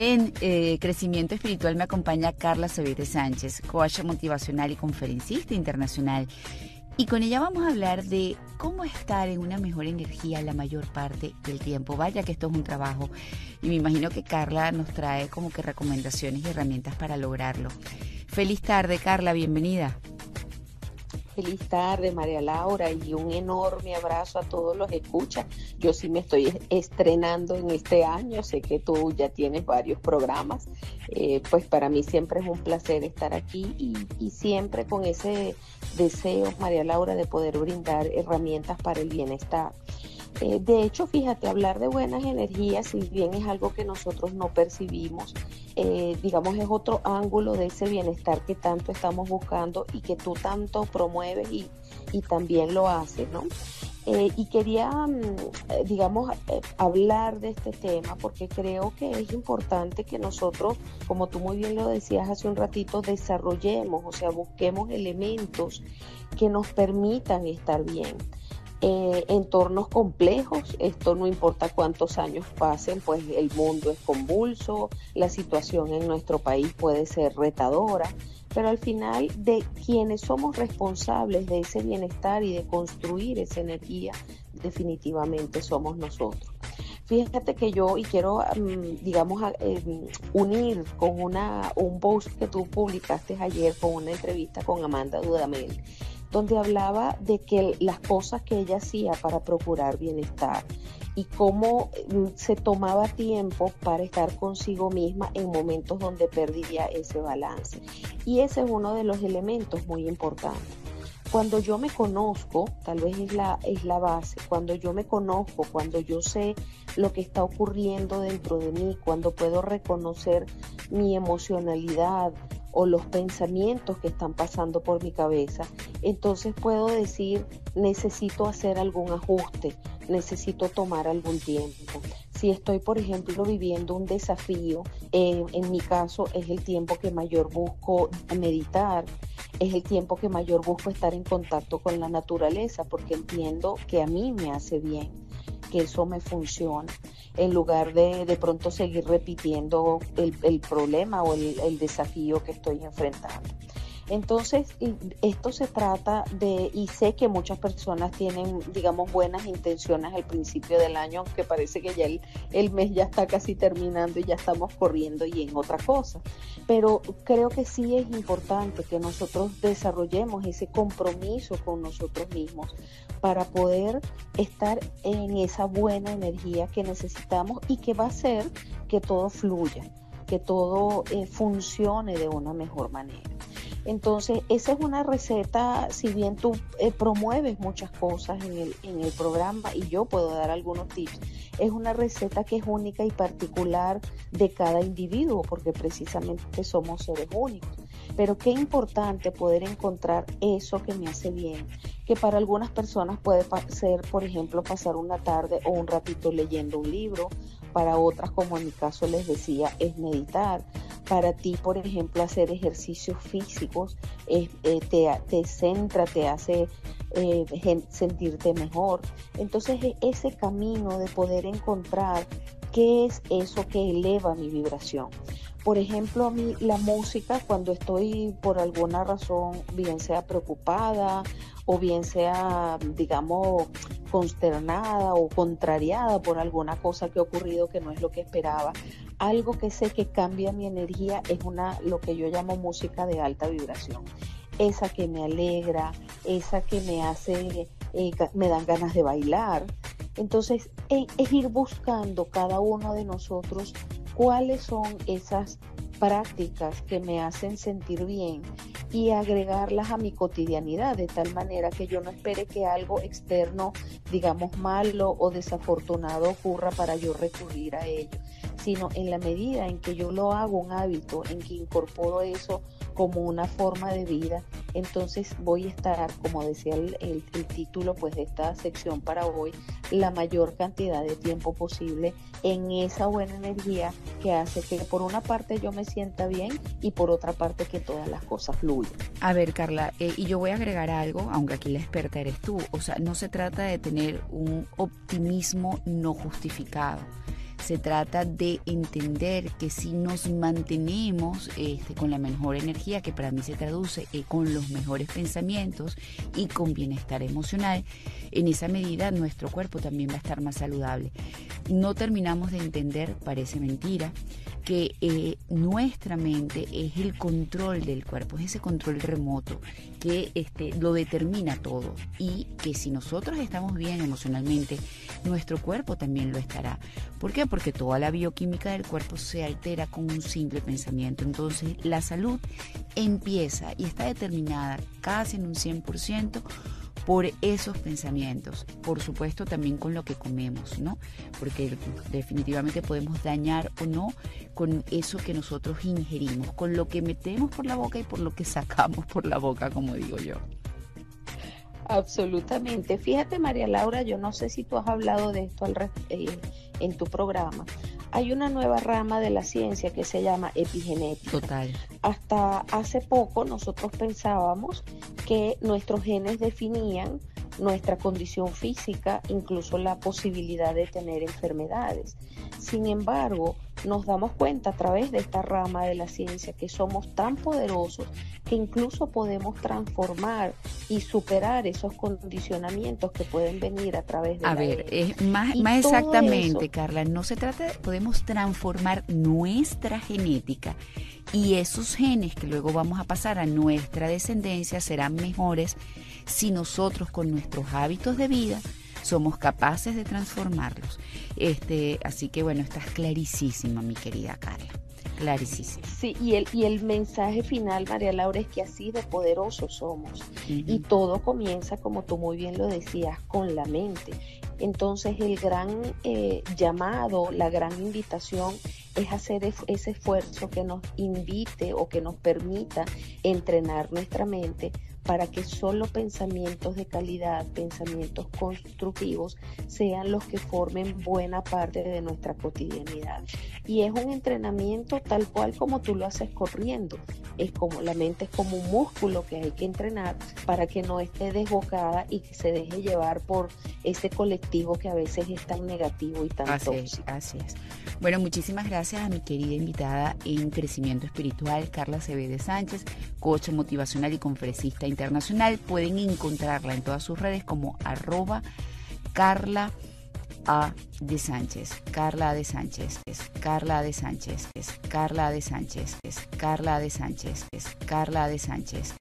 En eh, Crecimiento Espiritual me acompaña Carla Sevite Sánchez, coach motivacional y conferencista internacional. Y con ella vamos a hablar de cómo estar en una mejor energía la mayor parte del tiempo. Vaya que esto es un trabajo. Y me imagino que Carla nos trae como que recomendaciones y herramientas para lograrlo. Feliz tarde, Carla, bienvenida. Feliz tarde, María Laura, y un enorme abrazo a todos los escuchas. Yo sí me estoy estrenando en este año, sé que tú ya tienes varios programas, eh, pues para mí siempre es un placer estar aquí y, y siempre con ese deseo, María Laura, de poder brindar herramientas para el bienestar. Eh, de hecho, fíjate, hablar de buenas energías, si bien es algo que nosotros no percibimos, eh, digamos, es otro ángulo de ese bienestar que tanto estamos buscando y que tú tanto promueves y, también lo haces, ¿no? Eh, y quería, mm, digamos, hablar de este tema porque creo que es importante que nosotros, como tú muy bien lo decías hace un ratito, desarrollemos, o sea, busquemos elementos que nos permitan estar bien. Eh, entornos complejos, esto no importa cuántos años pasen, pues el mundo es convulso, la situación en nuestro país puede ser retadora, pero al final de quienes somos responsables de ese bienestar y de construir esa energía, definitivamente somos nosotros. Fíjate que yo, y quiero, mm, digamos, em, unir con una, un post que tú publicaste ayer con una entrevista con Amanda Dudamel, donde hablaba de que las cosas que ella hacía para procurar bienestar y cómo mm, se tomaba tiempo para estar consigo misma en momentos donde perdía ese balance. Y ese es uno de los elementos muy importantes. Cuando yo me conozco, tal vez es la, es la base, cuando yo me conozco, cuando yo sé lo que está ocurriendo dentro de mí, cuando puedo reconocer mi emocionalidad, o los pensamientos que están pasando por mi cabeza, entonces puedo decir, necesito hacer algún ajuste, necesito tomar algún tiempo. Si estoy, por ejemplo, viviendo un desafío, eh, en mi caso es el tiempo que mayor busco meditar, es el tiempo que mayor busco estar en contacto con la naturaleza, porque entiendo que a mí me hace bien, que eso me funciona en lugar de de pronto seguir repitiendo el, problema o el desafío que estoy enfrentando. Entonces, esto se trata de, y sé que muchas personas tienen, digamos, buenas intenciones al principio del año, aunque parece que ya el, mes ya está casi terminando y ya estamos corriendo y en otra cosa. Pero creo que sí es importante que nosotros desarrollemos ese compromiso con nosotros mismos para poder estar en esa buena energía que necesitamos y que va a hacer que todo fluya, que todo eh, funcione de una mejor manera. Entonces, esa es una receta, si bien tú eh, promueves muchas cosas en el, en el programa y yo puedo dar algunos tips, es una receta que es única y particular de cada individuo, porque precisamente somos seres únicos. Pero qué importante poder encontrar eso que me hace bien, que para algunas personas puede ser, por ejemplo, pasar una tarde o un ratito leyendo un libro, para otras, como en mi caso les decía, es meditar para ti, por ejemplo, hacer ejercicios físicos eh, te, centra, te hace eh, sentirte mejor. Entonces, e, ese camino de poder encontrar qué es eso que eleva mi vibración. Por ejemplo, a mí la música, cuando estoy por alguna razón, bien sea preocupada o bien sea, digamos, consternada o contrariada por alguna cosa que ha ocurrido que no es lo que esperaba, algo que sé que cambia mi energía es una lo que yo llamo música de alta vibración. Esa que me alegra, esa que me hace, eh, me dan ganas de bailar. Entonces, e, es ir buscando cada uno de nosotros cuáles son esas prácticas que me hacen sentir bien y agregarlas a mi cotidianidad de tal manera que yo no espere que algo externo, digamos malo o desafortunado ocurra para yo recurrir a ello, sino en la medida en que yo lo hago un hábito, en que incorporo eso como una forma de vida, entonces voy a estar, como decía el, el, título pues de esta sección para hoy, la mayor cantidad de tiempo posible en esa buena energía que hace que por una parte yo me sienta bien y por otra parte que todas las cosas fluyan. A ver, Carla, eh, y yo voy a agregar algo, aunque aquí la experta eres tú, o sea, no se trata de tener un optimismo no justificado Se trata de entender que si nos mantenemos este, con la mejor energía, que para mí se traduce eh, con los mejores pensamientos y con bienestar emocional, en esa medida nuestro cuerpo también va a estar más saludable. No terminamos de entender, parece mentira, que eh, nuestra mente es el control del cuerpo, es ese control remoto que este, lo determina todo y que si nosotros estamos bien emocionalmente, nuestro cuerpo también lo estará. ¿Por qué? Porque toda la bioquímica del cuerpo se altera con un simple pensamiento. Entonces la salud empieza y está determinada casi en un 100% por esos pensamientos. Por supuesto también con lo que comemos, ¿no? Porque definitivamente podemos dañar o no con eso que nosotros ingerimos, con lo que metemos por la boca y por lo que sacamos por la boca, como digo yo. Absolutamente. Fíjate, María Laura, yo no sé si tú has hablado de esto al, eh, en tu programa. Hay una nueva rama de la ciencia que se llama epigenética. Total. Hasta hace poco nosotros pensábamos que nuestros genes definían nuestra condición física, incluso la posibilidad de tener enfermedades. Sin embargo, nos damos cuenta a través de esta rama de la ciencia que somos tan poderosos que incluso podemos transformar y superar esos condicionamientos que pueden venir a través de a ver es más, más exactamente Carla no se trata de podemos transformar nuestra genética y esos genes que luego vamos a pasar a nuestra descendencia serán mejores si nosotros con nuestros hábitos de vida somos capaces de transformarlos. Este, así que bueno, estás clarísima, mi querida Carla. Clarísima. Sí, y el, y el mensaje final, María Laura, es que así de poderosos somos. Y todo comienza, como tú muy bien lo decías, con la mente. Entonces el gran eh, llamado, la gran invitación es hacer ese esfuerzo que nos invite o que nos permita entrenar nuestra mente para que solo pensamientos de calidad, pensamientos constructivos, sean los que formen buena parte de nuestra cotidianidad. Y es un entrenamiento tal cual como tú lo haces corriendo. Es como la mente es como un músculo que hay que entrenar para que no esté desbocada y que se deje llevar por ese colectivo que a veces es tan negativo y tan así así es. Bueno, muchísimas gracias a mi querida invitada en Crecimiento Espiritual, Carla Cebede Sánchez, coach motivacional y conferencista internacional. Pueden encontrarla en todas sus redes como arroba Carla A. de Sánchez, Carla de Sánchez, Carla de Sánchez, Carla de Sánchez, Carla de Sánchez, Carla de Sánchez.